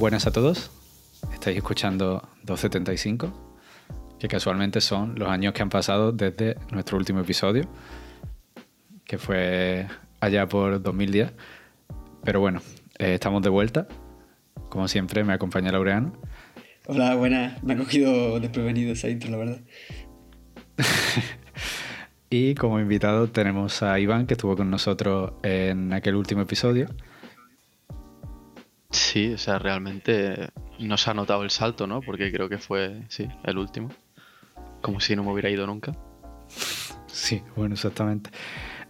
Buenas a todos. Estáis escuchando 275, que casualmente son los años que han pasado desde nuestro último episodio, que fue allá por 2010. Pero bueno, eh, estamos de vuelta. Como siempre, me acompaña Laureano. Hola, buenas. Me ha cogido desprevenido esa intro, la verdad. y como invitado tenemos a Iván, que estuvo con nosotros en aquel último episodio. Sí, o sea, realmente no se ha notado el salto, ¿no? Porque creo que fue, sí, el último. Como si no me hubiera ido nunca. Sí, bueno, exactamente.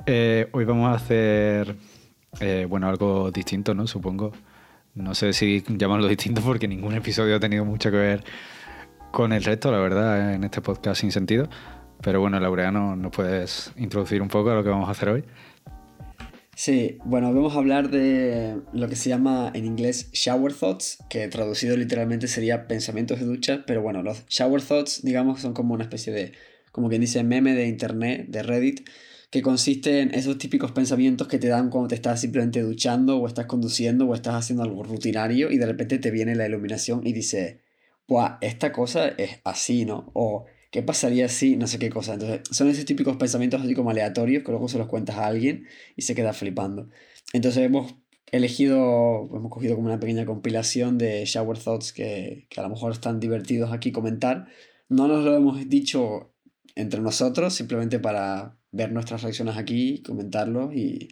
Eh, hoy vamos a hacer, eh, bueno, algo distinto, ¿no? Supongo. No sé si llamarlo distinto porque ningún episodio ha tenido mucho que ver con el resto, la verdad, en este podcast sin sentido. Pero bueno, Laureano, ¿nos puedes introducir un poco a lo que vamos a hacer hoy? Sí, bueno, vamos a hablar de lo que se llama en inglés shower thoughts, que traducido literalmente sería pensamientos de ducha, pero bueno, los shower thoughts, digamos, son como una especie de, como quien dice, meme de internet, de Reddit, que consiste en esos típicos pensamientos que te dan cuando te estás simplemente duchando o estás conduciendo o estás haciendo algo rutinario y de repente te viene la iluminación y dice, ¡buah! Esta cosa es así, ¿no? O ¿qué pasaría si no sé qué cosa? Entonces, son esos típicos pensamientos así como aleatorios que luego se los cuentas a alguien y se queda flipando. Entonces, hemos elegido, hemos cogido como una pequeña compilación de shower thoughts que, que a lo mejor están divertidos aquí comentar. No nos lo hemos dicho entre nosotros, simplemente para ver nuestras reacciones aquí, comentarlos y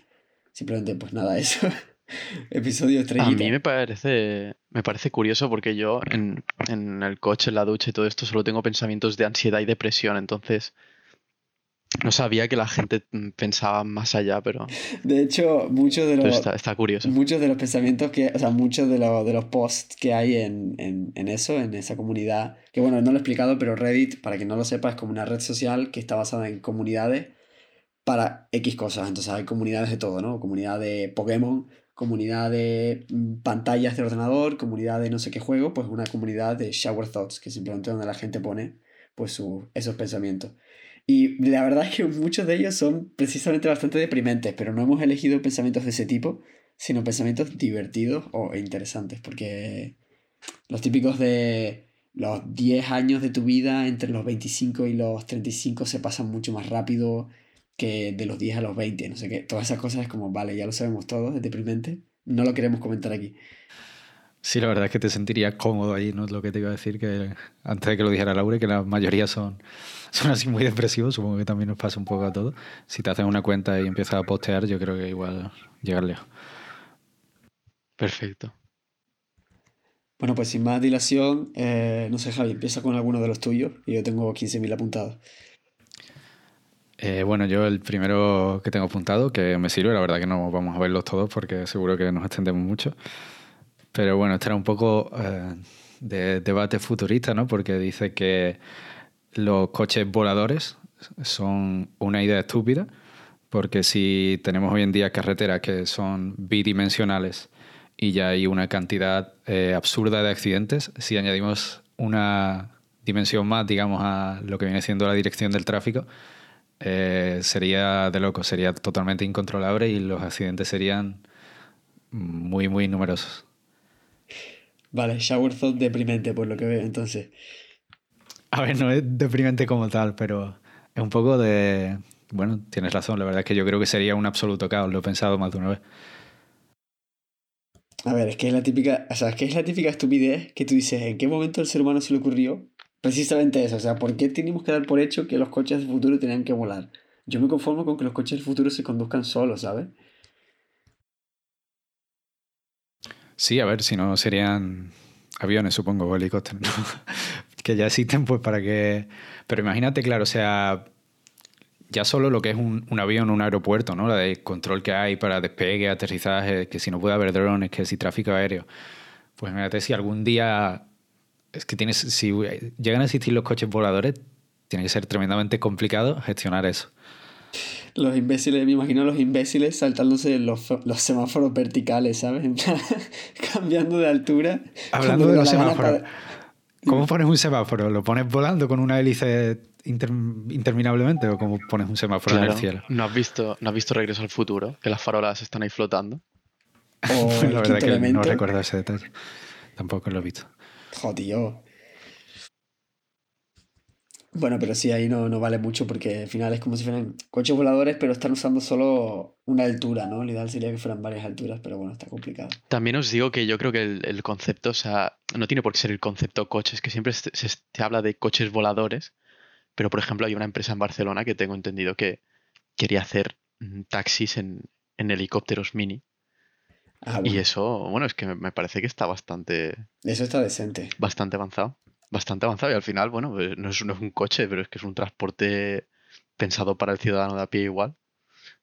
simplemente pues nada, eso. Episodio estrellita. A mí me parece, me parece curioso porque yo en, en, el coche, en la ducha y todo esto solo tengo pensamientos de ansiedad y depresión, entonces no sabía que la gente pensaba más allá, pero... De hecho, muchos de los... Está, curioso. Muchos de los pensamientos que... O sea, muchos de, de los posts que hay en, en, en, eso, en esa comunidad, que bueno, no lo he explicado, pero Reddit, para quien no lo sepa, es como una red social que está basada en comunidades para X cosas. Entonces hay comunidades de todo, ¿no? Comunidad de Pokémon, comunidad de mm, pantallas de ordenador, comunidad de no sé qué juego, pues una comunidad de shower thoughts, que simplemente donde la gente pone pues su, esos pensamientos. Y la verdad es que muchos de ellos son precisamente bastante deprimentes, pero no hemos elegido pensamientos de ese tipo, sino pensamientos divertidos o interesantes, porque los típicos de los 10 años de tu vida entre los 25 y los 35 se pasan mucho más rápido, que de los 10 a los 20, no sé qué. Todas esas cosas es como, vale, ya lo sabemos todos, es deprimente. No lo queremos comentar aquí. Sí, la verdad es que te sentirías cómodo ahí, ¿no? Es lo que te iba a decir, que antes de que lo dijera Laura, que la mayoría son, son así muy depresivos, supongo que también nos pasa un poco a todos. Si te haces una cuenta y empiezas a postear, yo creo que igual llegar lejos. Perfecto. Bueno, pues sin más dilación, eh, no sé, Javi, empieza con alguno de los tuyos y yo tengo 15.000 apuntados. Eh, bueno, yo el primero que tengo apuntado, que me sirve, la verdad que no vamos a verlos todos porque seguro que nos extendemos mucho. Pero bueno, este era un poco eh, de debate futurista, ¿no? Porque dice que los coches voladores son una idea estúpida, porque si tenemos hoy en día carreteras que son bidimensionales y ya hay una cantidad eh, absurda de accidentes, si añadimos una dimensión más, digamos, a lo que viene siendo la dirección del tráfico, eh, sería de loco, sería totalmente incontrolable y los accidentes serían muy, muy numerosos. Vale, shower thought deprimente por lo que veo, entonces. A ver, no es deprimente como tal, pero es un poco de... Bueno, tienes razón, la verdad es que yo creo que sería un absoluto caos, lo he pensado más de una vez. A ver, es que es la típica, o sea, es que es la típica estupidez que tú dices, ¿en qué momento el ser humano se le ocurrió Precisamente eso, o sea, ¿por qué tenemos que dar por hecho que los coches del futuro tenían que volar? Yo me conformo con que los coches del futuro se conduzcan solos, ¿sabes? Sí, a ver, si no serían aviones, supongo, o helicópteros, ¿no? que ya existen, pues para que... Pero imagínate, claro, o sea, ya solo lo que es un, un avión, un aeropuerto, ¿no? La de control que hay para despegue, aterrizaje, que si no puede haber drones, que si tráfico aéreo. Pues imagínate si algún día es que tienes, si llegan a existir los coches voladores, tiene que ser tremendamente complicado gestionar eso. Los imbéciles, me imagino los imbéciles saltándose los, los semáforos verticales, ¿sabes? cambiando de altura. Hablando de los semáforos. ¿Cómo pones un semáforo? ¿Lo pones volando con una hélice interminablemente o cómo pones un semáforo en el cielo? ¿No has, visto, ¿No has visto Regreso al Futuro? Que las farolas están ahí flotando. la verdad que no recuerdo ese detalle. tampoco lo he visto. Jodido. Bueno, pero sí, ahí no, no vale mucho porque al final es como si fueran coches voladores, pero están usando solo una altura, ¿no? Lo ideal sería que fueran varias alturas, pero bueno, está complicado. También os digo que yo creo que el, concepto, o sea, no tiene por qué ser el concepto coches, que siempre se, se, habla de coches voladores, pero por ejemplo hay una empresa en Barcelona que tengo entendido que quería hacer mm, taxis en, en helicópteros mini. Ah, y eso, bueno, es que me parece que está bastante... Eso está decente. Bastante avanzado bastante avanzado y al final, bueno, pues, no es, un coche, pero es que es un transporte pensado para el ciudadano de a pie igual.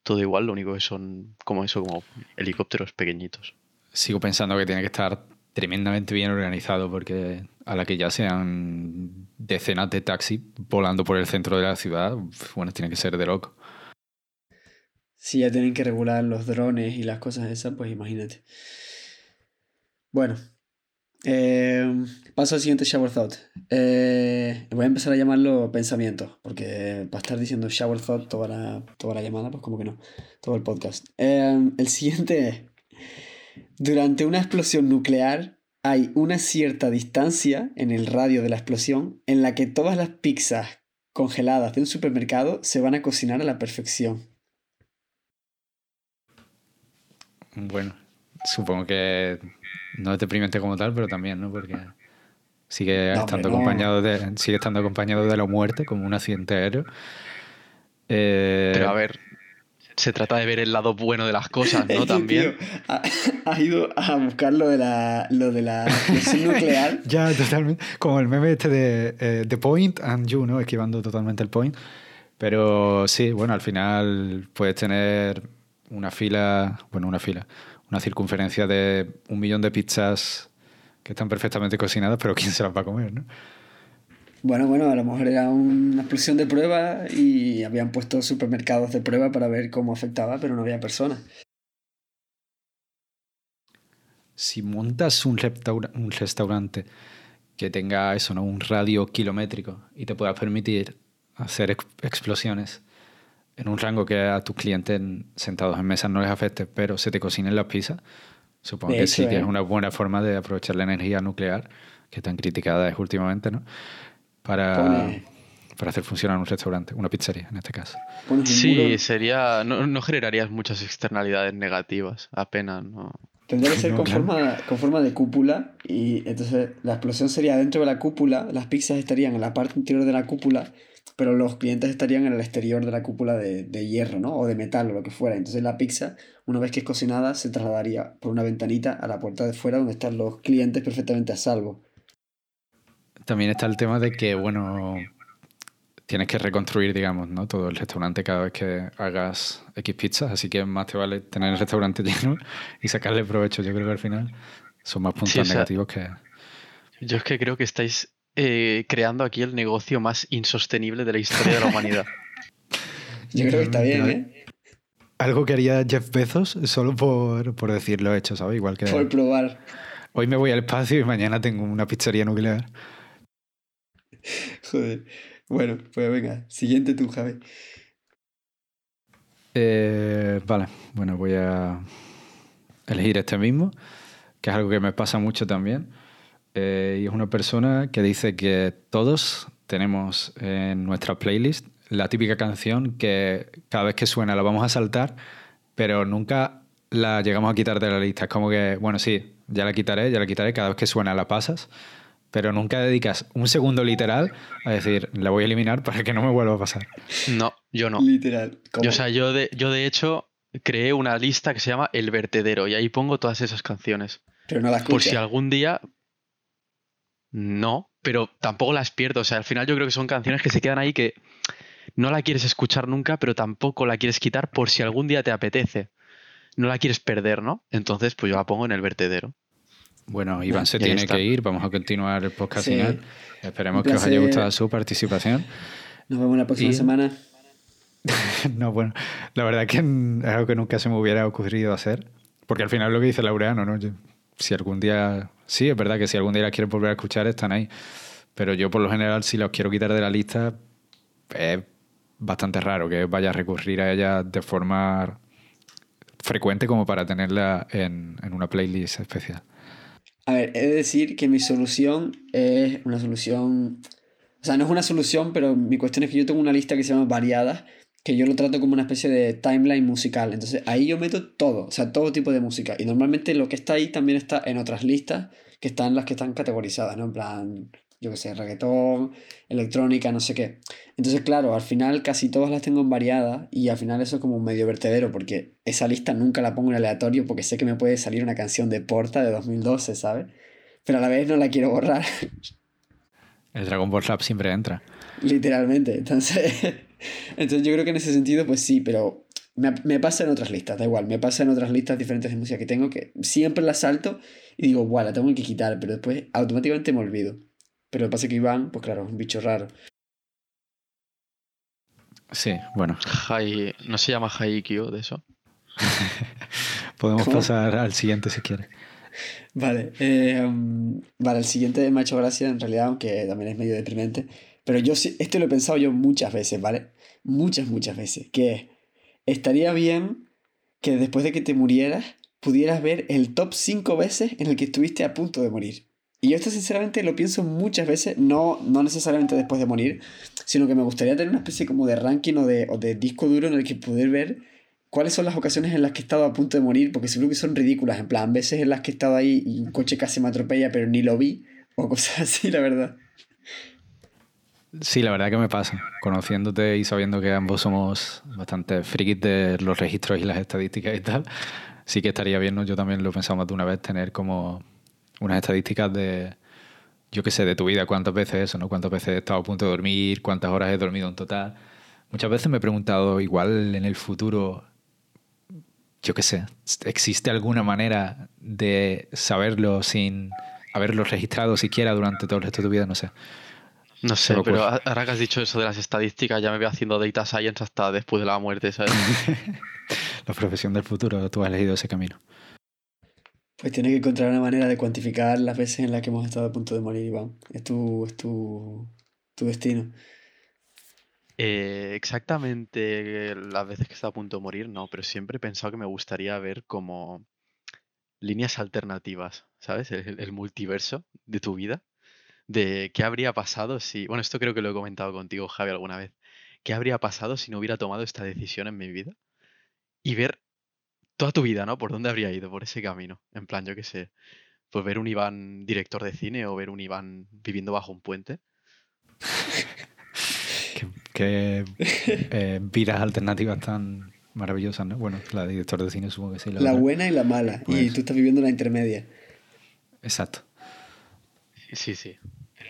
Todo igual, lo único que son como eso, como helicópteros pequeñitos. Sigo pensando que tiene que estar tremendamente bien organizado porque a la que ya sean decenas de taxis volando por el centro de la ciudad, bueno, tiene que ser de loco. Si ya tienen que regular los drones y las cosas esas, pues imagínate. Bueno, eh, paso al siguiente shower thought. Eh, voy a empezar a llamarlo pensamiento, porque para estar diciendo shower thought toda la, toda la llamada, pues como que no, todo el podcast. Eh, el siguiente es, durante una explosión nuclear hay una cierta distancia en el radio de la explosión en la que todas las pizzas congeladas de un supermercado se van a cocinar a la perfección. Bueno, supongo que no es deprimente como tal, pero también, ¿no? Porque sigue estando acompañado de sigue estando acompañado de la muerte como un accidente aéreo. Eh, pero a ver, se trata de ver el lado bueno de las cosas, ¿no? También. ha, ido a buscar lo de la, lo de la nuclear. ya, totalmente. Como el meme este de eh, The Point and You, ¿no? Esquivando totalmente el point. Pero sí, bueno, al final puedes tener una fila, bueno, una fila, una circunferencia de un millón de pizzas que están perfectamente cocinadas, pero ¿quién se las va a comer? ¿no? Bueno, bueno, a lo mejor era una explosión de prueba y habían puesto supermercados de prueba para ver cómo afectaba, pero no había personas. Si montas un, un restaurante que tenga eso, ¿no? un radio kilométrico y te pueda permitir hacer explosiones en un rango que a tus clientes sentados en mesas no les afecte, pero se te cocinen las pizzas, supongo que sí que es ¿eh? una buena forma de aprovechar la energía nuclear, que tan criticada es últimamente, ¿no? Para, para hacer funcionar un restaurante, una pizzería en este caso. Sí, sería. No, generarías muchas externalidades negativas, apenas, ¿no? Tendría que ser con, forma, con forma de cúpula y entonces la explosión sería dentro de la cúpula, las pizzas estarían en la parte interior de la cúpula pero los clientes estarían en el exterior de la cúpula de, hierro, ¿no? O de metal o lo que fuera. Entonces la pizza, una vez que es cocinada, se trasladaría por una ventanita a la puerta de fuera donde están los clientes perfectamente a salvo. También está el tema de que, bueno, tienes que reconstruir, digamos, ¿no? Todo el restaurante cada vez que hagas X pizzas, así que más te vale tener el restaurante lleno y sacarle provecho. Yo creo que al final son más puntos negativos que... Yo es que creo que estáis eh, creando aquí el negocio más insostenible de la historia de la humanidad. Yo creo que está bien, ¿eh? Algo que haría Jeff Bezos solo por, por decirlo hecho, ¿sabes? Igual que... Por probar. Hoy me voy al espacio y mañana tengo una pizzería nuclear. Joder. Bueno, pues venga, siguiente tú, Javi. Eh, vale, bueno, voy a elegir este mismo, que es algo que me pasa mucho también. Eh, y es una persona que dice que todos tenemos en nuestra playlist la típica canción que cada vez que suena la vamos a saltar, pero nunca la llegamos a quitar de la lista. Es como que, bueno, sí, ya la quitaré, ya la quitaré, cada vez que suena la pasas, pero nunca dedicas un segundo literal a decir, la voy a eliminar para que no me vuelva a pasar. No, yo no. Literal. Yo, o sea, yo de, yo de hecho creé una lista que se llama El Vertedero y ahí pongo todas esas canciones. Pero no las Por si algún día, no, pero tampoco las pierdo. O sea, al final yo creo que son canciones que se quedan ahí que no la quieres escuchar nunca, pero tampoco la quieres quitar por si algún día te apetece. No la quieres perder, ¿no? Entonces, pues yo la pongo en el vertedero. Bueno, Iván se tiene que ir. Vamos a continuar el podcast final. Esperemos que os haya gustado su participación. Nos vemos la próxima semana. no, bueno, la verdad es que es algo que nunca se me hubiera ocurrido hacer. Porque al final lo que dice Laureano, ¿no? Si algún día sí, es verdad que si algún día las quieres volver a escuchar, están ahí. Pero yo, por lo general, si los quiero quitar de la lista, es bastante raro que vaya a recurrir a ellas de forma frecuente como para tenerla en, una playlist especial. A ver, he de decir que mi solución es una solución. O sea, no es una solución, pero mi cuestión es que yo tengo una lista que se llama variadas, que yo lo trato como una especie de timeline musical. Entonces ahí yo meto todo, o sea, todo tipo de música. Y normalmente lo que está ahí también está en otras listas, que están las que están categorizadas, ¿no? En plan, yo qué sé, reggaetón, electrónica, no sé qué. Entonces, claro, al final casi todas las tengo en variadas y al final eso es como un medio vertedero porque esa lista nunca la pongo en aleatorio porque sé que me puede salir una canción de Porta de 2012, ¿sabes? Pero a la vez no la quiero borrar. El Dragon Ball Rap siempre entra. Literalmente. Entonces, entonces yo creo que en ese sentido, pues sí, pero me, me, pasa en otras listas, da igual, me pasa en otras listas diferentes de música que tengo que siempre las salto y digo, guau, la tengo que quitar, pero después automáticamente me olvido. Pero lo que pasa es que Iván, pues claro, es un bicho raro. Sí, bueno. ¿No se llama Haikyo de eso? Podemos pasar al siguiente si quieres. Vale, eh, vale, el siguiente me ha hecho gracia en realidad, aunque también es medio deprimente. Pero yo sí, esto lo he pensado yo muchas veces, ¿vale? Muchas, muchas veces. Que estaría bien que después de que te murieras, pudieras ver el top 5 veces en el que estuviste a punto de morir. Y yo esto sinceramente lo pienso muchas veces, no, no necesariamente después de morir, sino que me gustaría tener una especie como de ranking o de, o de disco duro en el que poder ver cuáles son las ocasiones en las que he estado a punto de morir, porque seguro que son ridículas, en plan, veces en las que he estado ahí y un coche casi me atropella pero ni lo vi, o cosas así, la verdad. Sí, la verdad que me pasa. Conociéndote y sabiendo que ambos somos bastante frikis de los registros y las estadísticas y tal, sí que estaría bien, ¿no? Yo también lo he más de una vez, tener como unas estadísticas de, yo qué sé, de tu vida, cuántas veces eso, ¿no? Cuántas veces he estado a punto de dormir, cuántas horas he dormido en total. Muchas veces me he preguntado, igual en el futuro, yo qué sé, ¿existe alguna manera de saberlo sin haberlo registrado siquiera durante todo el resto de tu vida? No sé. No sé, pero ahora que has dicho eso de las estadísticas, ya me voy haciendo data science hasta después de la muerte, ¿sabes? la profesión del futuro, tú has elegido ese camino. Pues tienes que encontrar una manera de cuantificar las veces en las que hemos estado a punto de morir, Iván. Es tu, es tu, tu destino. Eh, exactamente las veces que he estado a punto de morir, no, pero siempre he pensado que me gustaría ver como líneas alternativas, ¿sabes? El, multiverso de tu vida. De qué habría pasado si. Bueno, esto creo que lo he comentado contigo, Javi, alguna vez. ¿Qué habría pasado si no hubiera tomado esta decisión en mi vida? Y ver toda tu vida, ¿no? ¿Por dónde habría ido? Por ese camino. En plan, yo qué sé. Pues ver un Iván director de cine o ver un Iván viviendo bajo un puente. qué, eh, vidas alternativas tan maravillosas, ¿no? Bueno, la de director de cine supongo que sí. La, buena y la mala. y pues tú estás viviendo la intermedia. Exacto. Sí, sí.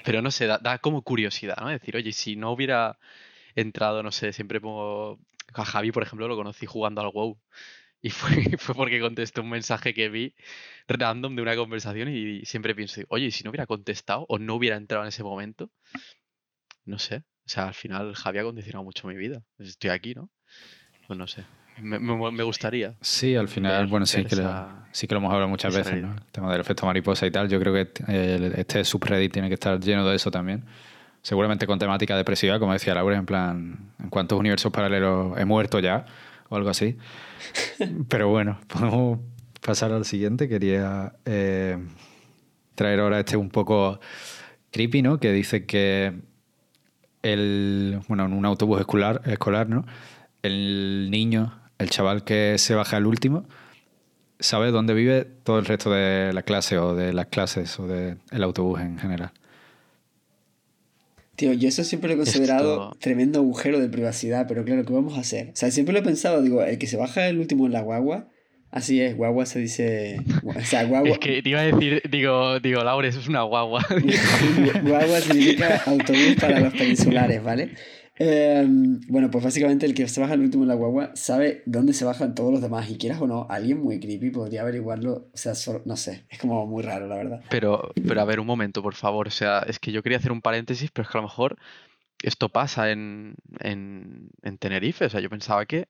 Pero no sé, da, como curiosidad, ¿no? Decir, oye, si no hubiera entrado, no sé, siempre pongo. A Javi, por ejemplo, lo conocí jugando al WoW. Y fue, fue porque contesté un mensaje que vi random de una conversación y siempre pienso, oye, si no hubiera contestado o no hubiera entrado en ese momento, no sé. O sea, al final Javi ha condicionado mucho mi vida. Estoy aquí, ¿no? Pues no sé. Me, me, gustaría. Sí, al final, bueno, sí que, lo, sí que lo hemos hablado muchas veces, ¿no? El tema del efecto mariposa y tal. Yo creo que este subreddit tiene que estar lleno de eso también. Seguramente con temática depresiva, como decía Laura, en plan, ¿en cuántos universos paralelos he muerto ya? O algo así. Pero bueno, podemos pasar al siguiente. Quería eh, traer ahora este un poco creepy, ¿no? Que dice que el, bueno, en un autobús escolar, escolar, ¿no? El niño, el chaval que se baja el último, sabe dónde vive todo el resto de la clase o de las clases o del autobús en general. Tío, yo eso siempre lo he considerado tremendo agujero de privacidad, pero claro, ¿qué vamos a hacer? O sea, siempre lo he pensado, digo, el que se baja el último en la guagua, así es, guagua se dice... O sea, guagua... Es que te iba a decir, digo, digo, Laura, eso es una guagua. guagua significa autobús para los peninsulares, ¿vale? Em, bueno, pues básicamente el que se baja el último en la guagua sabe dónde se bajan todos los demás. Y quieras o no, alguien muy creepy podría averiguarlo. O sea, no sé, es como muy raro, la verdad. Pero, pero a ver, un momento, por favor. O sea, es que yo quería hacer un paréntesis, pero es que a lo mejor esto pasa en, en, en Tenerife. O sea, yo pensaba que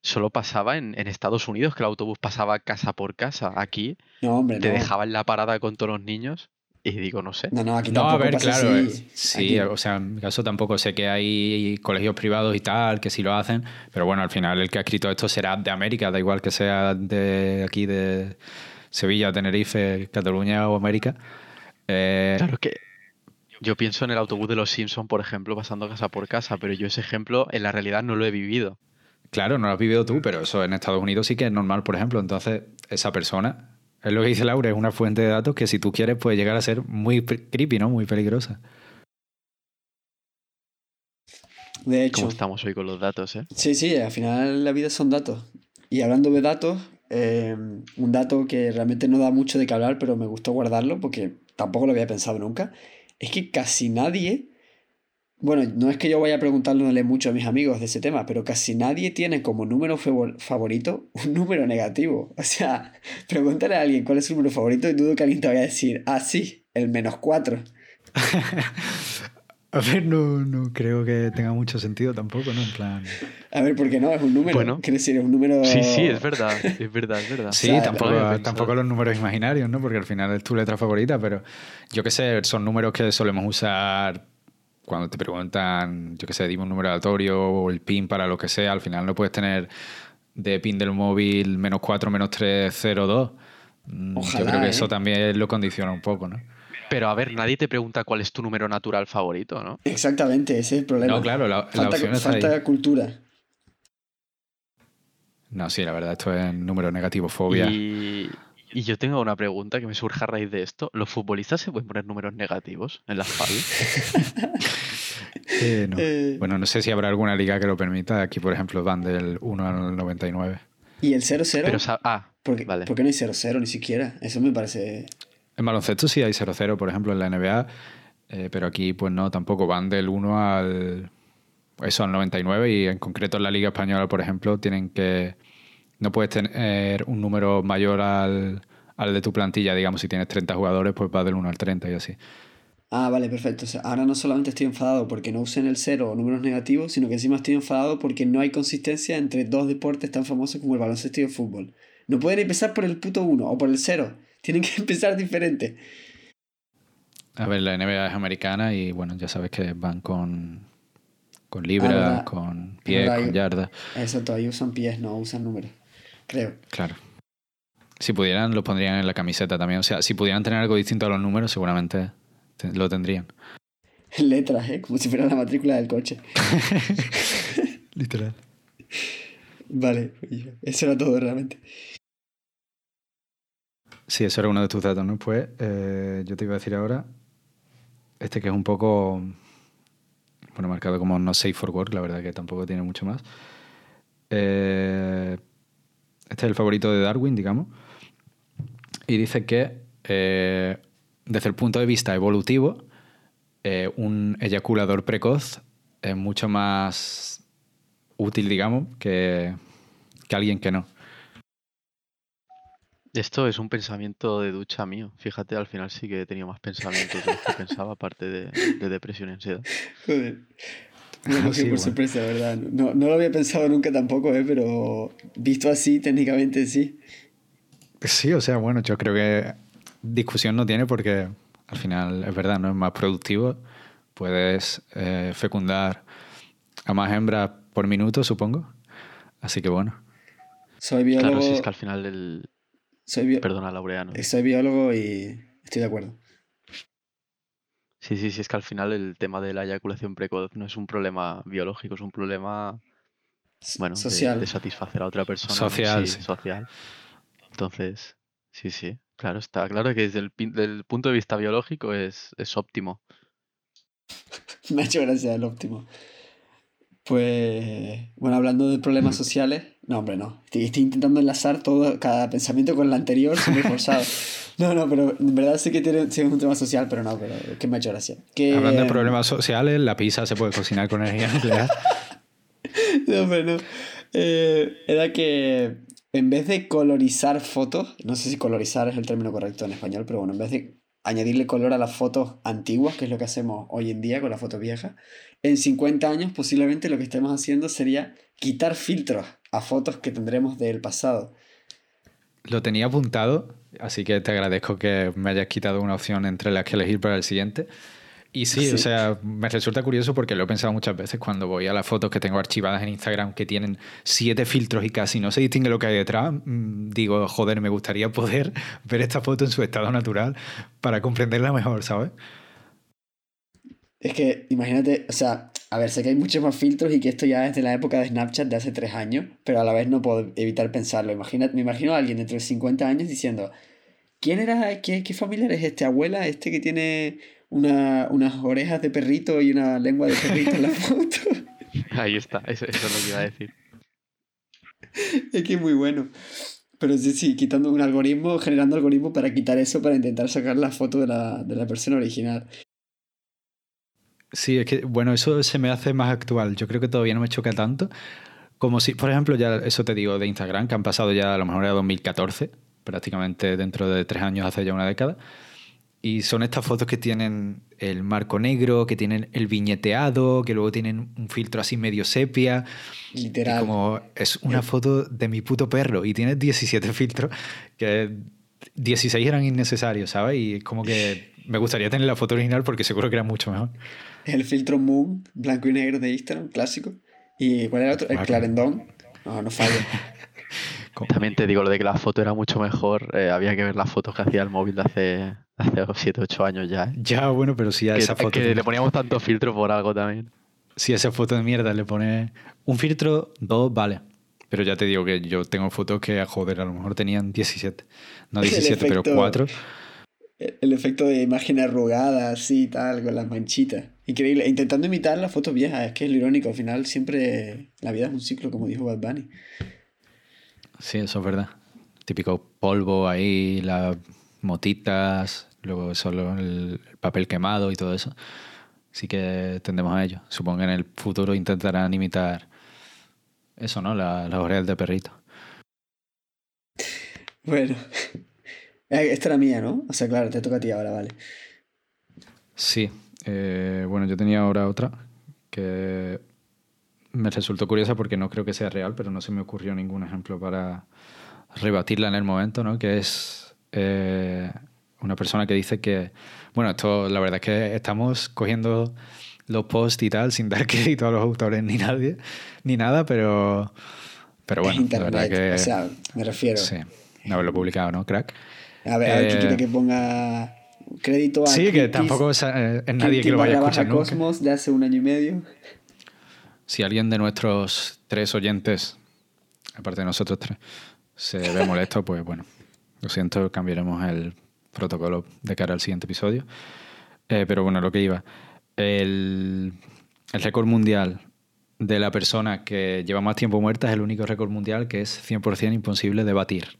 solo pasaba en, en, Estados Unidos, que el autobús pasaba casa por casa. Aquí no, hombre, te dejaba en la parada con todos los niños. Y digo, no sé. No, no, aquí no, a ver, claro. Eh, sí, o sea, en mi caso tampoco sé que hay colegios privados y tal, que sí lo hacen, pero bueno, al final el que ha escrito esto será de América, da igual que sea de aquí, de Sevilla, Tenerife, Cataluña o América. Eh, Claro que yo pienso en el autobús de los Simpsons, por ejemplo, pasando casa por casa, pero yo ese ejemplo en la realidad no lo he vivido. Claro, no lo has vivido tú, pero eso en Estados Unidos sí que es normal, por ejemplo. Entonces, esa persona, es lo que dice Laura, es una fuente de datos que si tú quieres puede llegar a ser muy creepy, ¿no? Muy peligrosa. De hecho, ¿Cómo estamos hoy con los datos, eh? sí, sí, al final la vida son datos. Y hablando de datos, eh, un dato que realmente no da mucho de qué hablar, pero me gustó guardarlo porque tampoco lo había pensado nunca, es que casi nadie, bueno, no es que yo vaya a preguntándole mucho a mis amigos de ese tema, pero casi nadie tiene como número favor- favorito un número negativo. O sea, pregúntale a alguien cuál es su número favorito y dudo que alguien te vaya a decir, ah, sí, el menos 4. A ver, no, no creo que tenga mucho sentido tampoco, ¿no? En plan. A ver, ¿por qué no? Es un número. Bueno. Quiero decir, es un número. Sí, sí, es verdad, es verdad, es verdad. Sí, sea, tampoco, lo tampoco los números imaginarios, ¿no? Porque al final es tu letra favorita, pero yo qué sé, son números que solemos usar cuando te preguntan, yo qué sé, dime un número aleatorio o el PIN para lo que sea. Al final no puedes tener de PIN del móvil menos 4, menos 3, 0, 2. Mm, Yo creo que ¿eh? eso también lo condiciona un poco, ¿no? Pero a ver, nadie te pregunta cuál es tu número natural favorito, ¿no? Exactamente, ese es el problema. No, claro, la, la falta opción está falta ahí. cultura. No, sí, la verdad, esto es número negativo, fobia. Y, y yo tengo una pregunta que me surge a raíz de esto. ¿Los futbolistas se pueden poner números negativos en la espalda? Eh, no. Eh. Bueno, no sé si habrá alguna liga que lo permita. Aquí, por ejemplo, van del 1 al 99. ¿Y el 0-0? Pero, ah, ¿Por, qué, vale. por qué no hay 0-0 ni siquiera? Eso me parece. En baloncesto sí hay 0-0, por ejemplo, en la NBA, eh, pero aquí pues no, tampoco van del 1 al eso al 99 y en concreto en la Liga Española, por ejemplo, tienen que no puedes tener un número mayor al, al de tu plantilla, digamos, si tienes 30 jugadores, pues va del 1 al 30 y así. Ah, vale, perfecto. O sea, ahora no solamente estoy enfadado porque no usen el 0 o números negativos, sino que encima estoy enfadado porque no hay consistencia entre dos deportes tan famosos como el baloncesto y el fútbol. No pueden empezar por el puto 1 o por el 0. Tienen que empezar diferente. A ver, la NBA es americana y bueno, ya sabes que van con con Ah, libras, con pies, con yardas, Exacto, ahí usan pies, no usan números. Creo. claro. Si pudieran, lo pondrían en la camiseta también. O sea, si pudieran tener algo distinto a los números, seguramente te- lo tendrían. Letras, ¿eh? Como si fuera la matrícula del coche. Literal. Vale, eso era todo realmente. Sí, eso era uno de tus datos, ¿no? Pues eh, yo te iba a decir ahora, este que es un poco, bueno, marcado como no safe for work, la verdad que tampoco tiene mucho más. Eh, este es el favorito de Darwin, digamos. Y dice que eh, desde el punto de vista evolutivo, eh, un eyaculador precoz es mucho más útil, digamos, que, que alguien que no. Esto es un pensamiento de ducha mío. Fíjate, al final sí que he tenido más pensamientos de los que pensaba, aparte de, de depresión y ansiedad. Joder. Bueno, Sí, sí, por bueno. sorpresa, ¿verdad? No, no lo había pensado nunca tampoco, ¿eh? Pero visto así, técnicamente sí. Sí, o sea, bueno, yo creo que discusión no tiene porque al final es verdad, no es más productivo. Puedes eh, fecundar a más hembras por minuto, supongo. Así que bueno. Soy biólogo. Claro, si es que al final el... soy, bio- Perdona, Laureano. soy biólogo y estoy de acuerdo. Sí, sí, sí, es que al final el tema de la eyaculación precoz no es un problema biológico, es un problema, bueno, Social. De, satisfacer a otra persona. Social, Sí, sí. social. Entonces, sí, sí, claro, está claro que desde el, del punto de vista biológico es, es óptimo. Me ha hecho gracia el óptimo. Pues, bueno, hablando de problemas sociales. No, hombre, no. Estoy, estoy intentando enlazar todo, cada pensamiento con el anterior, súper forzado. No, no, pero en verdad sí que tiene, sí es un tema social, pero no, pero que me ha hecho gracia. Que, Hablando de problemas sociales, la pizza se puede cocinar con energía nuclear. No, pero no. Eh, era que en vez de colorizar fotos, no sé si colorizar es el término correcto en español, pero bueno, en vez de añadirle color a las fotos antiguas, que es lo que hacemos hoy en día con las fotos viejas, en 50 años posiblemente lo que estemos haciendo sería quitar filtros a fotos que tendremos del pasado. Lo tenía apuntado, así que te agradezco que me hayas quitado una opción entre las que elegir para el siguiente. Y sí, o sea, me resulta curioso porque lo he pensado muchas veces cuando voy a las fotos que tengo archivadas en Instagram que tienen siete filtros y casi no se distingue lo que hay detrás. Mm, digo, joder, me gustaría poder ver esta foto en su estado natural para comprenderla mejor, ¿sabes? Es que, imagínate, o sea, a ver, sé que hay muchos más filtros y que esto ya es de la época de Snapchat de hace tres años, pero a la vez no puedo evitar pensarlo. Imagina, me imagino a alguien dentro de 50 años diciendo, ¿quién era, qué, qué familiar es este? ¿Abuela? ¿Este que tiene una, unas orejas de perrito y una lengua de perrito en la foto. Ahí está, eso, es lo que iba a decir. Es que es muy bueno. Pero sí, sí, quitando un algoritmo, generando algoritmo para quitar eso, para intentar sacar la foto de la, de la persona original. Sí, es que, bueno, eso se me hace más actual. Yo creo que todavía no me choca tanto. Como si, por ejemplo, ya eso te digo de Instagram, que han pasado ya a lo mejor a 2014, prácticamente dentro de tres años, hace ya una década. Y son estas fotos que tienen el marco negro, que tienen el viñeteado, que luego tienen un filtro así medio sepia. Literal. como es una foto de mi puto perro y tiene 17 filtros, que 16 eran innecesarios, ¿sabes? Y es como que me gustaría tener la foto original porque seguro que era mucho mejor. El filtro Moon, blanco y negro de Instagram, clásico. ¿Y cuál era otro? El Clarendon. No, no falla. También te digo lo de que la foto era mucho mejor. Eh, había que ver las fotos que hacía el móvil de hace hace 7, 8 años ya. ¿eh? Ya, bueno, pero si a esa foto. Que le poníamos tanto filtro por algo también. Si a esa foto de mierda le pone un filtro, dos, vale. Pero ya te digo que yo tengo fotos que, joder, a lo mejor tenían 17. No 17, pero 4. El efecto de imagen arrugada, así y tal, con las manchitas. Increíble. Intentando imitar las fotos viejas, es que es lo irónico. Al final, siempre la vida es un ciclo, como dijo Bad Bunny. Sí, eso es verdad. Típico polvo ahí, la motitas, luego solo el, papel quemado y todo eso. Así que tendemos a ello. Supongo que en el futuro intentarán imitar eso, ¿no? Las la orejas de perrito. Bueno, eh, esta era mía, ¿no? O sea, claro, te toca a ti ahora, vale. Sí. Eh, bueno, yo tenía ahora otra que me resultó curiosa porque no creo que sea real, pero no se me ocurrió ningún ejemplo para rebatirla en el momento, ¿no? Que es eh, una persona que dice que, bueno, esto la verdad es que estamos cogiendo los posts y tal sin dar crédito a los autores ni nadie, ni nada, pero, pero bueno, la verdad que... O sea, me refiero. Sí, no haberlo publicado, ¿no, crack? A ver, a ver, quiere eh, que ponga crédito a... Sí, que tampoco es, eh, nadie que, lo vaya a escuchar Cosmos de hace un año y medio. Si alguien de nuestros tres oyentes, aparte de nosotros tres, se ve molesto, pues bueno, lo siento, cambiaremos el protocolo de cara al siguiente episodio. Eh, pero bueno, lo que iba. El, el récord mundial de la persona que lleva más tiempo muerta es el único récord mundial que es 100% imposible de batir.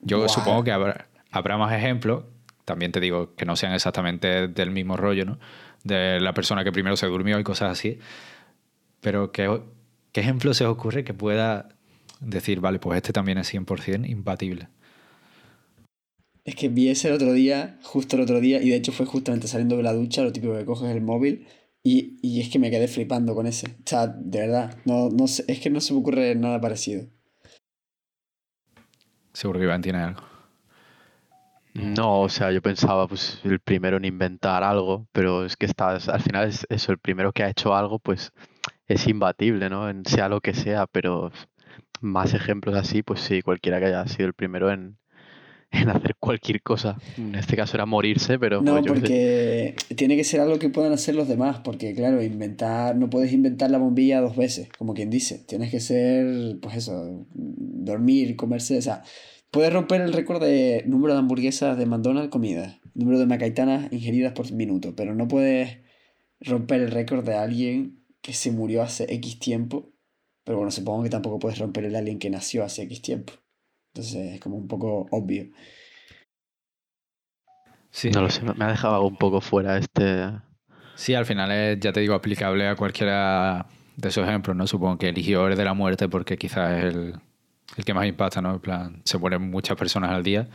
Yo supongo que habrá, habrá más ejemplos, también te digo que no sean exactamente del mismo rollo, ¿no? De la persona que primero se durmió y cosas así. Pero ¿qué, qué ejemplo se os ocurre que pueda decir, vale, pues este también es 100% imbatible? Es que vi ese el otro día, justo el otro día, y de hecho fue justamente saliendo de la ducha, lo típico que coges el móvil, y, y es que me quedé flipando con ese. O sea, de verdad, no, no sé, es que no se me ocurre nada parecido. Seguro que Iván tiene algo. No, o sea, yo pensaba, pues, el primero en inventar algo, pero es que estás, al final es eso, el primero que ha hecho algo, pues, es imbatible, ¿no? En sea lo que sea, pero más ejemplos así, pues sí, cualquiera que haya sido el primero en, en hacer cualquier cosa. En este caso era morirse, pero... No, porque tiene que ser algo que puedan hacer los demás, porque claro, inventar, no puedes inventar la bombilla dos veces, como quien dice. Tienes que ser, pues eso, dormir, comerse, o sea, puedes romper el récord de número de hamburguesas de McDonald's comidas, número de macaitanas ingeridas por minuto, pero no puedes romper el récord de alguien que se murió hace X tiempo. Pero bueno, supongo que tampoco puedes romper el de alguien que nació hace X tiempo. Entonces es como un poco obvio. Sí. No lo sé, me ha dejado un poco fuera este. Sí, al final es, ya te digo, aplicable a cualquiera de esos ejemplos, ¿no? Supongo que eligió el de la muerte porque quizás es el, el que más impacta, ¿no? En plan, se mueren muchas personas al día,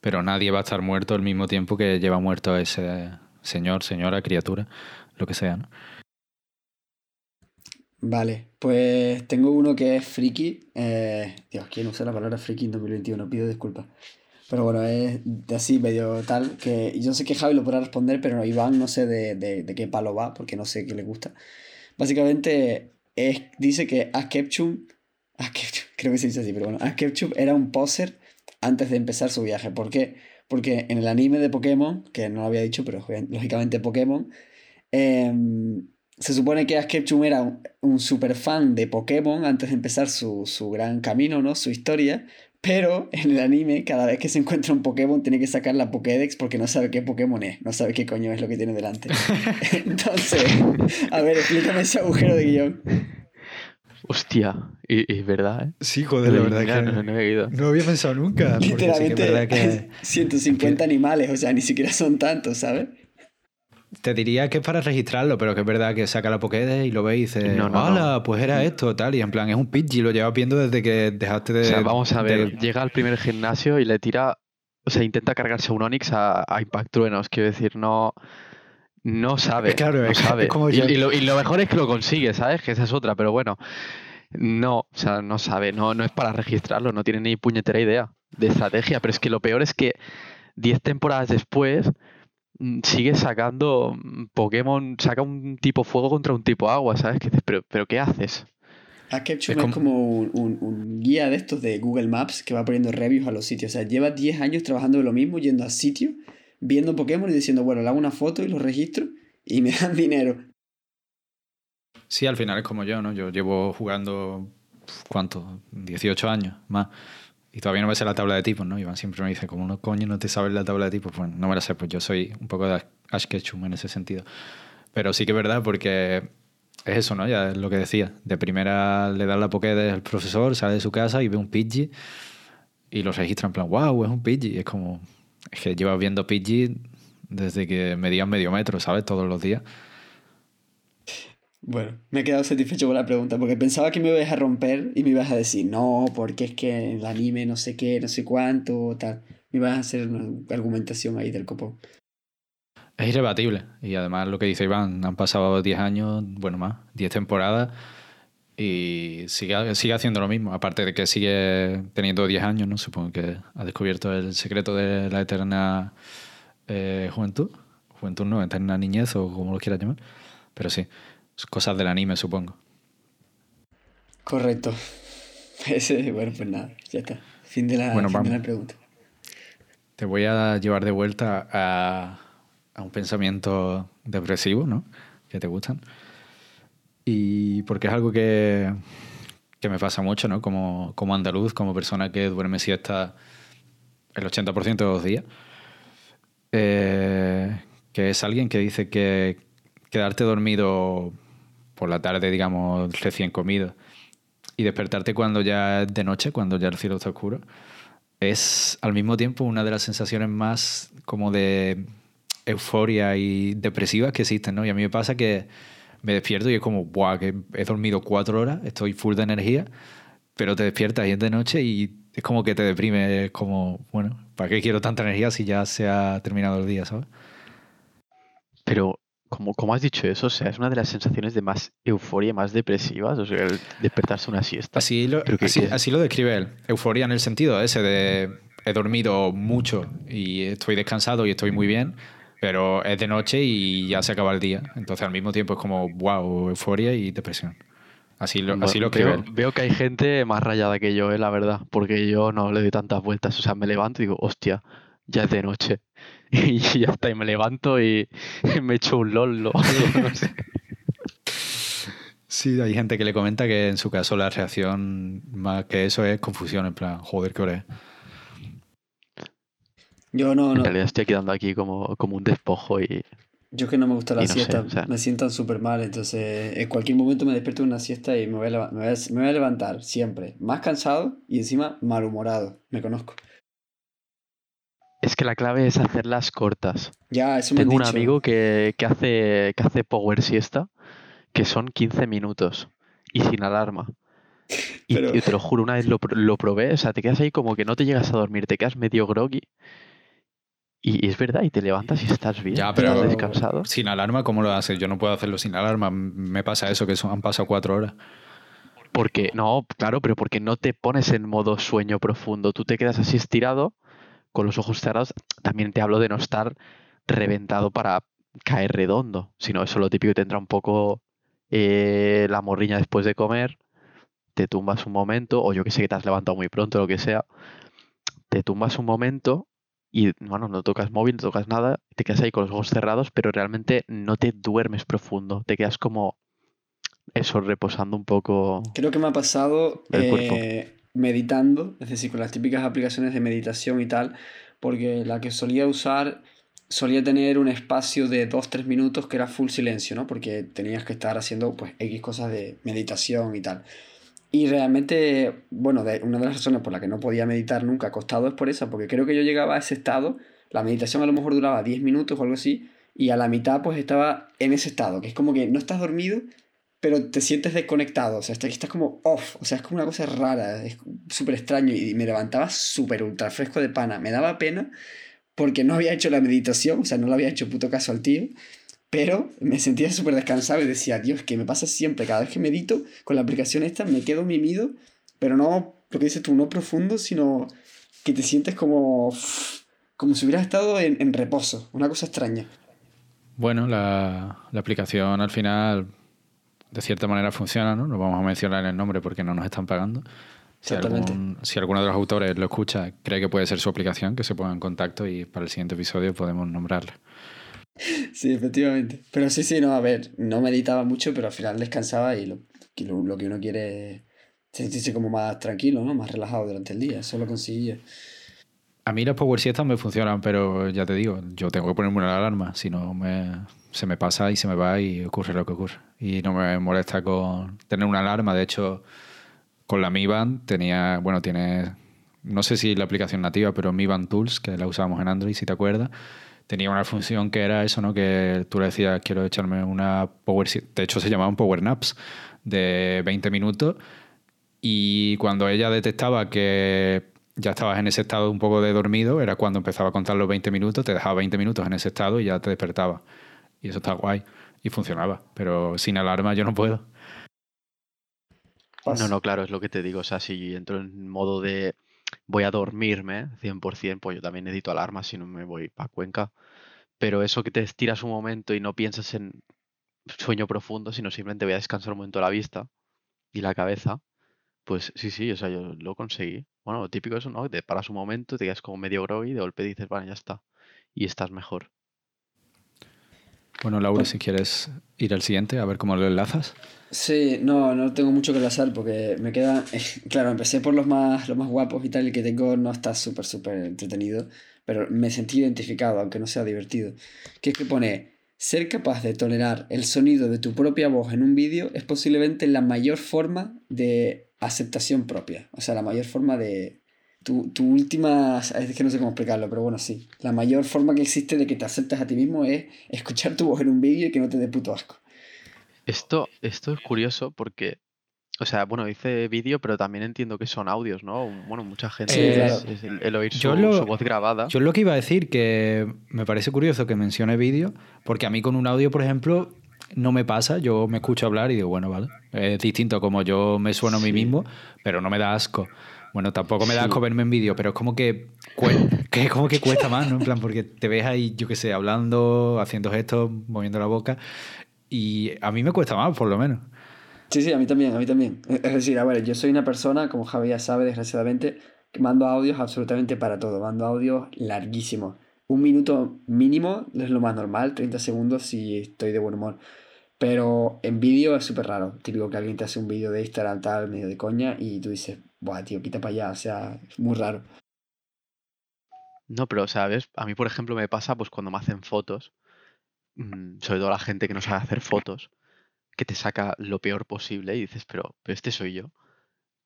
pero nadie va a estar muerto al mismo tiempo que lleva muerto ese señor, señora, criatura, lo que sea, ¿no? Vale, pues tengo uno que es friki. Eh, Dios, ¿quién usa la palabra friki en 2021? Pido disculpas. Pero bueno, es de así medio tal. que Yo sé que Javi lo podrá responder, pero Iván no sé de, de, qué palo va, porque no sé qué le gusta. Básicamente es, dice que Askepchum, creo que se dice así, pero bueno, Askepchum era un poser antes de empezar su viaje. ¿Por qué? Porque en el anime de Pokémon, que no lo había dicho, pero lógicamente Pokémon, em, se supone que Askepchum era un, un super fan de Pokémon antes de empezar su, su gran camino, ¿no? Su historia. Pero en el anime, cada vez que se encuentra un Pokémon, tiene que sacar la Pokédex porque no sabe qué Pokémon es, no sabe qué coño es lo que tiene delante. Entonces, a ver, explícame ese agujero de guion. Hostia, y, es verdad, ¿eh? Sí, joder, la verdad que no, no, no, había pensado nunca. Literalmente, que 150 animales, o sea, ni siquiera son tantos, ¿sabes? Te diría que es para registrarlo, pero que es verdad que saca la Pokédex y lo ve y dice, no, hola, pues era esto, tal. Y en plan, es un Pidgey, lo llevas viendo desde que dejaste de. O sea, vamos a ver, llega al primer gimnasio y le tira. O sea, intenta cargarse un Onix a, a Impact Truenos. Quiero decir, no. No sabe. Claro, no sabe. y, lo, y, lo, mejor es que lo consigue, ¿sabes? Que esa es otra, pero bueno. No, o sea, no sabe, no, no es para registrarlo, no tiene ni puñetera idea de estrategia. Pero es que lo peor es que 10 temporadas después Mm, sigue sacando mm, Pokémon, saca un tipo fuego contra un tipo agua, ¿sabes? ¿Qué pero, pero ¿qué haces? Askepchum es como, un, guía de estos de Google Maps que va poniendo reviews a los sitios. O sea, lleva 10 años trabajando de lo mismo, yendo a sitios, viendo Pokémon y diciendo, bueno, le hago una foto y lo registro y me dan dinero. Sí, al final es como yo, ¿no? Yo llevo jugando, ¿cuánto? 18 años más. Y todavía no me sé la tabla de tipos, ¿no? Iván siempre me dice, como no coño no te sabes la tabla de tipos, pues no me la sé, pues yo soy un poco de Ash Ketchum en ese sentido. Pero sí que es verdad porque es eso, ¿no? Ya es lo que decía. De primera le da la Pokédex al profesor, sale de su casa y ve un Pidgey y lo registra en plan, wow, es un Pidgey. Y es como, es que llevas viendo Pidgey desde que medían medio metro, ¿sabes? Todos los días. Bueno, me he quedado satisfecho con la pregunta, porque pensaba que me ibas a romper y me ibas a decir, no, porque es que el anime no sé qué, no sé cuánto, tal. Me ibas a hacer una argumentación ahí del copón. Es irrebatible. Y además lo que dice Iván, han pasado 10 años, bueno más, 10 temporadas, y sigue, sigue haciendo lo mismo. Aparte de que sigue teniendo 10 años, ¿no? Supongo que ha descubierto el secreto de la eterna eh, juventud. Juventud no, eterna niñez o como lo quieras llamar. Pero sí. Cosas del anime, supongo. Correcto. bueno, pues nada, ya está. Fin de la, pregunta. Te voy a llevar de vuelta a, a un pensamiento depresivo, ¿no? Que te gustan. Y porque es algo que, que me pasa mucho, ¿no? Como, como andaluz, como persona que duerme siesta el 80% de los días. Eh, que es alguien que dice que quedarte dormido por la tarde, digamos, recién comido, y despertarte cuando ya es de noche, cuando ya el cielo está oscuro, es al mismo tiempo una de las sensaciones más como de euforia y depresivas que existen, ¿no? Y a mí me pasa que me despierto y es como, ¡buah! que he dormido cuatro horas, estoy full de energía, pero te despiertas y es de noche y es como que te deprime, es como, bueno, ¿para qué quiero tanta energía si ya se ha terminado el día, ¿sabes? Pero como, has dicho eso, o sea, es una de las sensaciones de más euforia, más depresivas, o sea, el despertarse una siesta. Así lo, así, lo describe él, euforia en el sentido ese de he dormido mucho y estoy descansado y estoy muy bien, pero es de noche y ya se acaba el día. Entonces al mismo tiempo es como, wow, euforia y depresión. Así lo, así lo veo, veo que hay gente más rayada que yo, eh, la verdad, porque yo no le doy tantas vueltas. O sea, me levanto y digo, hostia, ya es de noche. y ya está, y me levanto y, me echo un LOL. no sé. Sí, hay gente que le comenta que en su caso la reacción más que eso es confusión, en plan, joder, ¿qué hora es? Yo no, no. En realidad estoy quedando aquí como, como un despojo y. Yo que no me gusta la siesta, me sientan súper mal, entonces en cualquier momento me despierto de una siesta y me voy, a, me voy a levantar siempre, más cansado y encima malhumorado, me conozco. Es que la clave es hacerlas cortas. Ya, eso me Tengo un amigo que, hace, que hace power siesta, que son 15 minutos y sin alarma. Y, te lo juro, una vez lo, lo, probé, o sea, te quedas ahí como que no te llegas a dormir, te quedas medio groggy. Y, es verdad, y te levantas y estás bien, ya, pero estás descansado. Sin alarma, ¿cómo lo haces? Yo no puedo hacerlo sin alarma. Me pasa eso, que han pasado cuatro horas. Porque, no, claro, pero porque no te pones en modo sueño profundo. Tú te quedas así estirado con los ojos cerrados, también te hablo de no estar reventado para caer redondo, sino eso lo típico te entra un poco eh, la morriña después de comer, te tumbas un momento, o yo que sé que te has levantado muy pronto, lo que sea, te tumbas un momento y bueno, no tocas móvil, no tocas nada, te quedas ahí con los ojos cerrados, pero realmente no te duermes profundo, te quedas como eso, reposando un poco. Creo que me ha pasado eh, meditando, es decir, con las típicas aplicaciones de meditación y tal, porque la que solía usar solía tener un espacio de 2-3 minutos que era full silencio, ¿no? Porque tenías que estar haciendo pues X cosas de meditación y tal. Y realmente, bueno, de, una de las razones por las que no podía meditar nunca acostado es por esa, porque creo que yo llegaba a ese estado, la meditación a lo mejor duraba 10 minutos o algo así, y a la mitad pues estaba en ese estado, que es como que no estás dormido, pero te sientes desconectado, o sea, estás como off, o sea, es como una cosa rara, es súper extraño, y me levantaba súper ultra fresco de pana, me daba pena porque no había hecho la meditación, o sea, no le había hecho puto caso al tío, pero me sentía súper descansado y decía, Dios, que me pasa siempre, cada vez que medito con la aplicación esta me quedo mimido, pero no, lo que dices tú, no profundo, sino que te sientes como, como si hubieras estado en, reposo, una cosa extraña. Bueno, la, la, aplicación al final de cierta manera funciona, ¿no? No vamos a mencionar el nombre porque no nos están pagando. Si, algún, si alguno de los autores lo escucha, cree que puede ser su aplicación, que se ponga en contacto y para el siguiente episodio podemos nombrarla. Sí, efectivamente. Pero sí, sí, no, a ver, no meditaba mucho, pero al final descansaba y lo, lo, que uno quiere es sentirse como más tranquilo, ¿no? Más relajado durante el día. Eso lo conseguía. A mí las Power Siestas me funcionan, pero ya te digo, yo tengo que ponerme una alarma, si no me, se me pasa y se me va y ocurre lo que ocurre. Y no me molesta con tener una alarma. De hecho, con la Mi Band tenía, bueno, tiene, no sé si la aplicación nativa, pero Mi Band Tools, que la usábamos en Android, si te acuerdas tenía una función que era eso, ¿no? Que tú le decías, quiero echarme una power... De hecho, se llamaban power naps de 20 minutos y cuando ella detectaba que ya estabas en ese estado un poco de dormido, era cuando empezaba a contar los 20 minutos, te dejaba 20 minutos en ese estado y ya te despertaba. Y eso está guay. Y funcionaba. Pero sin alarma yo no puedo. No, no, claro, es lo que te digo. O sea, si entro en modo de voy a dormirme 100%, pues yo también necesito alarma si no me voy para Cuenca. Pero eso que te estiras un momento y no piensas en sueño profundo, sino simplemente voy a descansar un momento la vista y la cabeza, pues sí, sí, o sea, yo lo conseguí. Bueno, lo típico es eso, ¿no? Te paras un momento, te quedas como medio groggy y de golpe dices, bueno, ya está. Y estás mejor. Bueno, Laura, si quieres ir al siguiente, a ver cómo lo enlazas. Sí, no, no tengo mucho que enlazar porque me queda. claro, empecé por los más, los más guapos y tal, el que tengo no está súper, súper entretenido, pero me sentí identificado, aunque no sea divertido. Que es que pone. Ser capaz de tolerar el sonido de tu propia voz en un vídeo es posiblemente la mayor forma de aceptación propia. O sea, la mayor forma de, tu, tu, última, es que no sé cómo explicarlo, pero bueno, sí. La mayor forma que existe de que te aceptas a ti mismo es escuchar tu voz en un vídeo y que no te dé puto asco. Esto, esto es curioso porque, o sea, bueno, dice vídeo, pero también entiendo que son audios, ¿no? Bueno, mucha gente el, oír su, voz grabada. Yo lo que iba a decir, que me parece curioso que mencione vídeo, porque a mí con un audio, por ejemplo, no me pasa, yo me escucho hablar y digo, bueno, vale, es distinto como yo me sueno a mí mismo, pero no me da asco. Bueno, tampoco me da asco verme en vídeo, pero es como que, que, como que cuesta más, ¿no? En plan, porque te ves ahí, yo qué sé, hablando, haciendo gestos, moviendo la boca. Y a mí me cuesta más, por lo menos. Sí, sí, a mí también, a mí también. Es decir, a ver, yo soy una persona, como Javi ya sabe, desgraciadamente, que mando audios absolutamente para todo. Mando audios larguísimos. Un minuto mínimo es lo más normal, 30 segundos si estoy de buen humor. Pero en vídeo es súper raro. Típico que alguien te hace un vídeo de Instagram tal, medio de coña, y tú dices, buah, tío, quita para allá. O sea, es muy raro. No, pero, ¿sabes? A mí, por ejemplo, me pasa pues cuando me hacen fotos, mm, sobre todo la gente que no sabe hacer fotos, que te saca lo peor posible y dices, pero, este soy yo.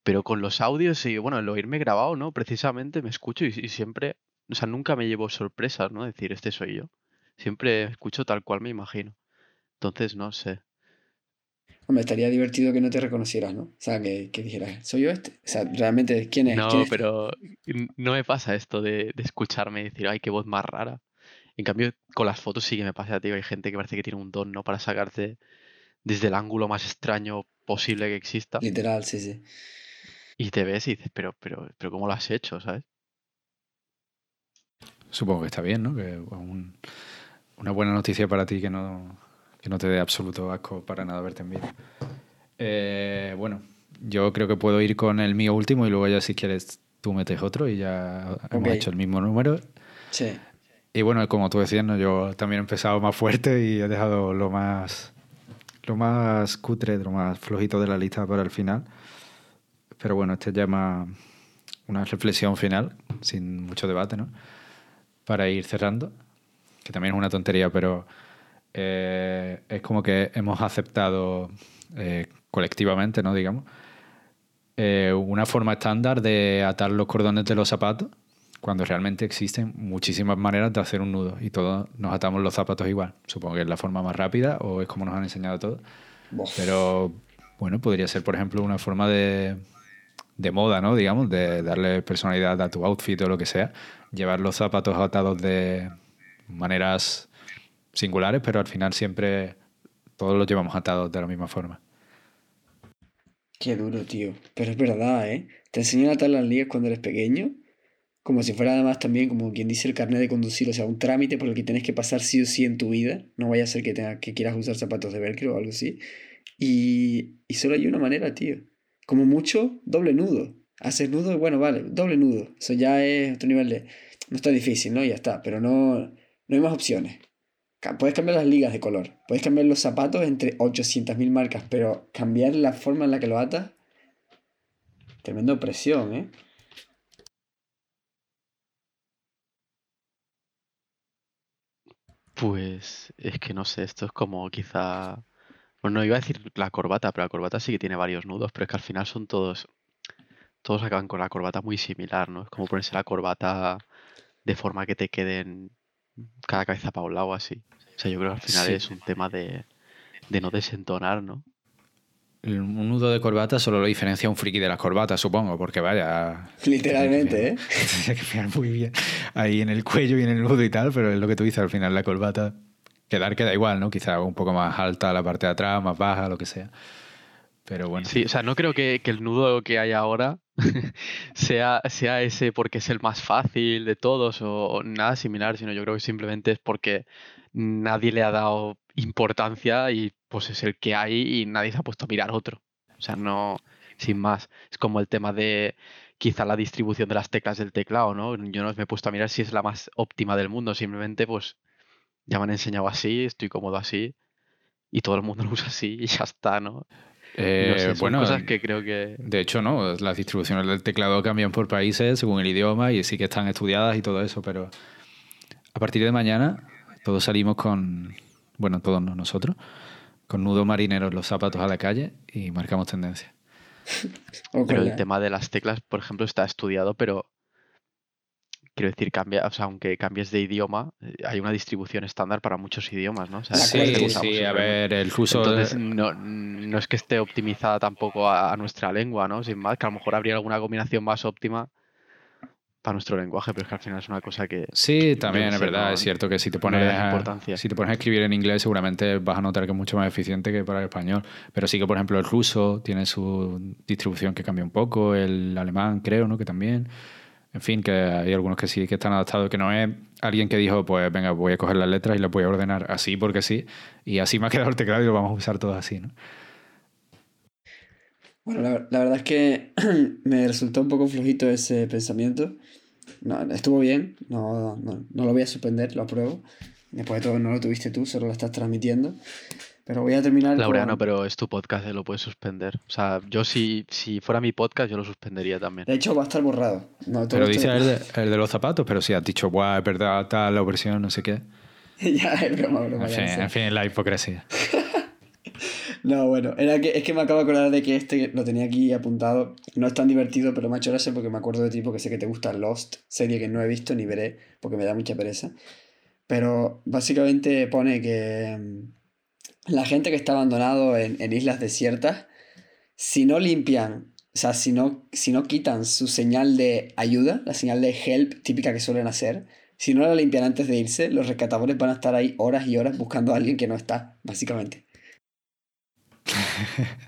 Pero con los audios y, bueno, el oírme grabado, ¿no? Precisamente me escucho y, y siempre, o sea, nunca me llevo sorpresas, ¿no? Decir, este soy yo. Siempre escucho tal cual me imagino. Entonces, no sé. Hombre, estaría divertido que no te reconocieras, ¿no? O sea, que, que dijeras, ¿soy yo este? O sea, realmente, ¿quién es? No, pero no me pasa esto de, escucharme y decir, ay, qué voz más rara. En cambio, con las fotos sí que me pasa, tío. Hay gente que parece que tiene un don, ¿no? Para sacarte desde el ángulo más extraño posible que exista. Literal, sí, sí. Y te ves y dices, pero, pero, pero ¿cómo lo has hecho, sabes? supongo que está bien, ¿no? Que una buena noticia para ti que no, que no te dé absoluto asco para nada verte en vídeo. Eh, bueno, yo creo que puedo ir con el mío último y luego ya si quieres tú metes otro y ya hemos hecho el mismo número. Sí. Y bueno, como tú decías, ¿no? yo también he empezado más fuerte y he dejado lo más, lo más cutre, lo más flojito de la lista para el final. Pero bueno, este llama una reflexión final, sin mucho debate, ¿no? Para ir cerrando, que también es una tontería, pero eh, es como que hemos aceptado eh, colectivamente, ¿no? Digamos, eh, una forma estándar de atar los cordones de los zapatos, cuando realmente existen muchísimas maneras de hacer un nudo y todos nos atamos los zapatos igual. Supongo que es la forma más rápida o es como nos han enseñado todos. Pero bueno, podría ser, por ejemplo, una forma de, de moda, ¿no? Digamos, de darle personalidad a tu outfit o lo que sea. Llevar los zapatos atados de maneras singulares, pero al final siempre todos los llevamos atados de la misma forma. Qué duro, tío. Pero es verdad, ¿eh? Te enseñan a atar las ligas cuando eres pequeño, como si fuera además también, como quien dice, el carnet de conducir, o sea, un trámite por el que tienes que pasar sí o sí en tu vida. No vaya a ser que, tenga, que quieras usar zapatos de velcro o algo así. Y, y solo hay una manera, tío. Como mucho, doble nudo. Haces nudo bueno, vale, doble nudo. Eso ya es otro nivel de... No está difícil, ¿no? Ya está, pero no, no hay más opciones. Puedes cambiar las ligas de color, puedes cambiar los zapatos entre 800.000 marcas, pero cambiar la forma en la que lo atas, tremendo presión, ¿eh? Pues es que no sé, esto es como quizá... Bueno, no iba a decir la corbata, pero la corbata sí que tiene varios nudos, pero es que al final son todos... Todos acaban con la corbata muy similar, ¿no? Es como ponerse la corbata de forma que te queden cada cabeza para un lado así. O sea, yo creo que al final es un tema de, no desentonar, ¿no? Un nudo de corbata solo lo diferencia un friki de las corbatas, supongo, porque vaya. Literalmente, ¿eh? Tendría que fijar muy bien ahí en el cuello y en el nudo y tal, pero es lo que tú dices al final, la corbata. Quedar queda igual, ¿no? Quizá un poco más alta la parte de atrás, más baja, lo que sea. Pero bueno. Sí, o sea, no creo que, el nudo que hay ahora sea, sea ese porque es el más fácil de todos o, nada similar, sino yo creo que simplemente es porque nadie le ha dado importancia y pues es el que hay y nadie se ha puesto a mirar otro. O sea, no, sin más. Es como el tema de quizá la distribución de las teclas del teclado, ¿no? Yo no me he puesto a mirar si es la más óptima del mundo, simplemente pues ya me han enseñado así, estoy cómodo así y todo el mundo lo usa así y ya está, ¿no? Eh, bueno, cosas que creo que... De hecho, no, las distribuciones del teclado cambian por países según el idioma y sí que están estudiadas y todo eso, pero a partir de mañana todos salimos con, bueno, todos nosotros, con nudo marinero los zapatos a la calle y marcamos tendencia. pero el tema de las teclas, por ejemplo, está estudiado, pero quiero decir, cambia, o sea, aunque cambies de idioma, eh, hay una distribución estándar para muchos idiomas, ¿no? sí, sí, a ver, el uso Entonces, no, no, es que esté optimizada tampoco a, a, nuestra lengua, ¿no? Sin más, que a lo mejor habría alguna combinación más óptima para nuestro lenguaje, pero es que al final es una cosa que... Sí, también es verdad, es cierto que si te, pones a, si te pones a escribir en inglés seguramente vas a notar que es mucho más eficiente que para el español, pero sí que por ejemplo el ruso tiene su distribución que cambia un poco, el alemán creo, ¿no? Que también... En fin, que hay algunos que sí que están adaptados, que no es alguien que dijo, pues venga, voy a coger las letras y las voy a ordenar así porque sí, y así me ha quedado el teclado y lo vamos a usar todos así, ¿no? Bueno, la, verdad es que me resultó un poco flojito ese pensamiento. No, estuvo bien, no, no, no, lo voy a suspender, lo apruebo. Después de todo, no lo tuviste tú, solo lo estás transmitiendo. Pero voy a terminar. Laureano, pero es tu podcast, lo puedes suspender. O sea, yo si, si fuera mi podcast, yo lo suspendería también. De hecho, va a estar borrado. pero dice el de, el de, los zapatos, pero si has dicho, guau, es verdad, tal, la opresión, no sé qué. ya, es broma, broma. En fin, en fin, la hipocresía. No, bueno, era que, es que me acabo de acordar de que este lo tenía aquí apuntado. No es tan divertido, pero me ha hecho gracia porque me acuerdo de ti porque sé que te gusta Lost, serie que no he visto ni veré porque me da mucha pereza. Pero básicamente pone que la gente que está abandonado en, islas desiertas, si no limpian, o sea, si no, si no quitan su señal de ayuda, la señal de help típica que suelen hacer, si no la limpian antes de irse, los rescatadores van a estar ahí horas y horas buscando a alguien que no está, básicamente.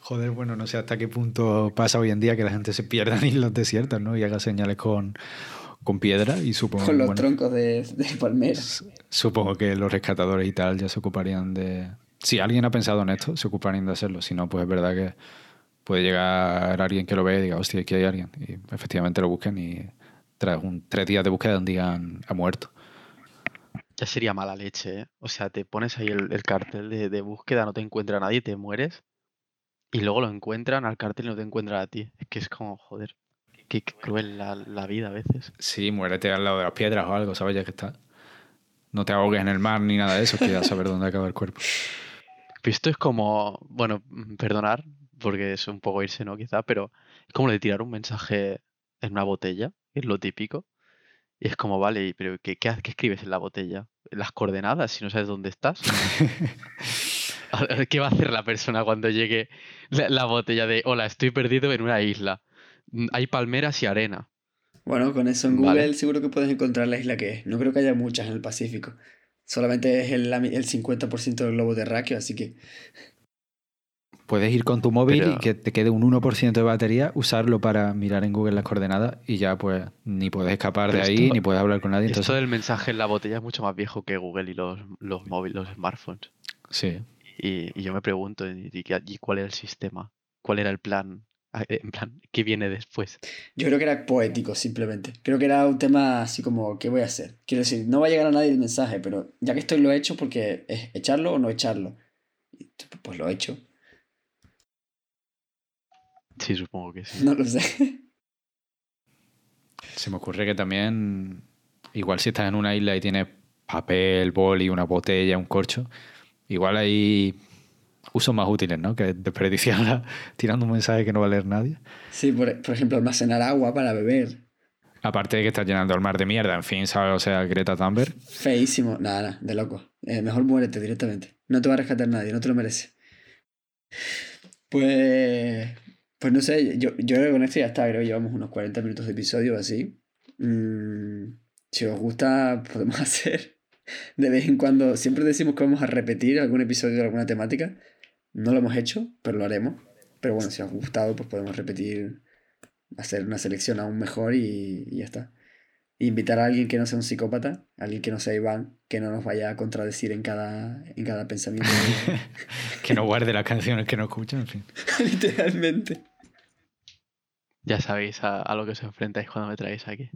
Joder, bueno, no sé hasta qué punto pasa hoy en día que la gente se pierda en islas desiertas, ¿no? Y haga señales con, con piedra y supongo... Con los bueno, troncos de, de palmeras. Supongo que los rescatadores y tal ya se ocuparían de... Si alguien ha pensado en esto, se ocuparían de hacerlo. Si no, pues es verdad que puede llegar alguien que lo vea y diga, hostia, aquí hay alguien. Y efectivamente lo busquen y tras un, tres días de búsqueda digan, ha muerto. Ya sería mala leche, ¿eh? O sea, te pones ahí el, el cartel de, de búsqueda, no te encuentra nadie, te mueres. Y luego lo encuentran al cartel y no te encuentran a ti. Es que es como, joder, qué, qué cruel la, la vida a veces. Sí, muérete al lado de las piedras o algo, ¿sabes? Ya que está. No te ahogues en el mar ni nada de eso, que ya saber dónde acaba el cuerpo. Pero esto es como, bueno, mm, perdonar, porque es un poco irse, ¿no? Quizá, pero es como de tirar un mensaje en una botella, es lo típico. Y es como, vale, pero ¿qué, qué, qué escribes en la botella? ¿Las coordenadas si no sabes dónde estás? ¿Qué va a hacer la persona cuando llegue la, la botella de, hola, estoy perdido en una isla? Mm, Hay palmeras y arena. Bueno, con eso en Google Vale. seguro que puedes encontrar la isla que es. No creo que haya muchas en el Pacífico. Solamente es el, la mi- el 50% del globo terráqueo, así que Puedes ir con tu móvil Pero- y que te quede un 1% de batería, usarlo para mirar en Google las coordenadas y ya pues ni puedes escapar de ahí, esto- ni puedes hablar con nadie. Esto Entonces, del mensaje en la botella es mucho más viejo que Google y los, los móviles, los smartphones. sí. Y, y yo me pregunto, ¿y, y cuál era el sistema? ¿Cuál era el plan? Eh, En plan, ¿qué viene después? yo creo que era poético simplemente. Creo que era un tema así como, ¿qué voy a hacer? Quiero decir, no va a llegar a nadie el mensaje, pero ya que estoy lo he hecho porque es echarlo o no echarlo. Pues lo he hecho. Sí, supongo que sí. No lo sé. Se me ocurre que también, igual si estás en una isla y tienes papel, boli, una botella, un corcho, igual hay usos más útiles, ¿no? Que desperdiciarla tirando un mensaje que no va a leer nadie. Sí, por, por ejemplo, almacenar agua para beber. Aparte de que estás llenando el mar de mierda, en fin, ¿sabes? O sea, Greta Thunberg. Feísimo. Nada, nada, de loco. Eh, mejor muérete directamente. No te va a rescatar nadie, no te lo mereces. Pues. Pues no sé, yo, yo creo que con esto ya está, creo que llevamos unos 40 minutos de episodio o así. Mm, si os gusta, podemos hacer de vez en cuando. Siempre decimos que vamos a repetir algún episodio de alguna temática. No lo hemos hecho, pero lo haremos. Pero bueno, si os ha gustado, pues podemos repetir, hacer una selección aún mejor y, y ya está. Invitar a alguien que no sea un psicópata, alguien que no sea Iván, que no nos vaya a contradecir en cada, en cada pensamiento. que no guarde las canciones que no escucha, en fin. Literalmente. Ya sabéis a, a lo que os enfrentáis cuando me traéis aquí.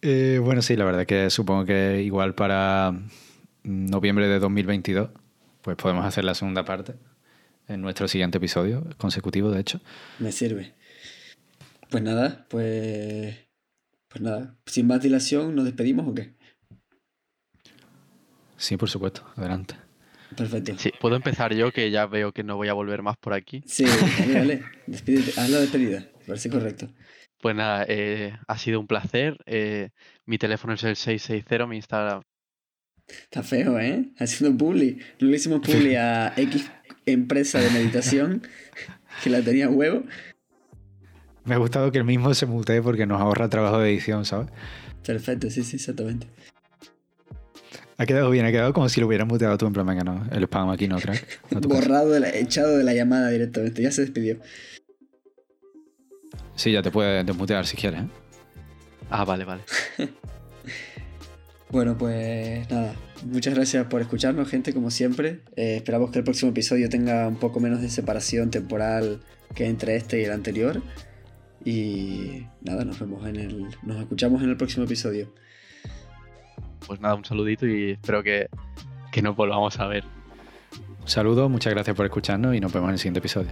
Eh, bueno, sí, la verdad que supongo que igual para noviembre de 2022, pues podemos hacer la segunda parte en nuestro siguiente episodio, consecutivo de hecho. Me sirve. Pues nada, pues. Pues nada. Sin más dilación, ¿nos despedimos o qué? Sí, por supuesto, adelante. Perfecto. Sí, puedo empezar yo, que ya veo que no voy a volver más por aquí. Sí, dale, dale. Despídete. Haz la despedida. Me parece correcto. Pues nada, eh, ha sido un placer. eh, mi teléfono es el 660, mi Instagram. Está feo, ¿eh? Haciendo publi. No le hicimos publi a X empresa de meditación que la tenía huevo. Me ha gustado que el mismo se mutee porque nos ahorra trabajo de edición, ¿sabes? Perfecto, sí, sí, exactamente. Ha quedado bien, ha quedado como si lo hubieras muteado tú en plan, venga, no, el spam aquí no, crack. No. Borrado, de la- echado de la llamada directamente. Ya se despidió. Sí, ya te puedes desmutear si quieres, ¿eh? Ah, vale, vale. Bueno, pues nada. Muchas gracias por escucharnos, gente, como siempre. Eh, esperamos que el próximo episodio tenga un poco menos de separación temporal que entre este y el anterior. Y nada, nos vemos en el. Nos escuchamos en el próximo episodio. Pues nada, un saludito y espero que, que nos volvamos a ver. Un saludo, muchas gracias por escucharnos y nos vemos en el siguiente episodio.